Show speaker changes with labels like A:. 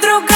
A: друг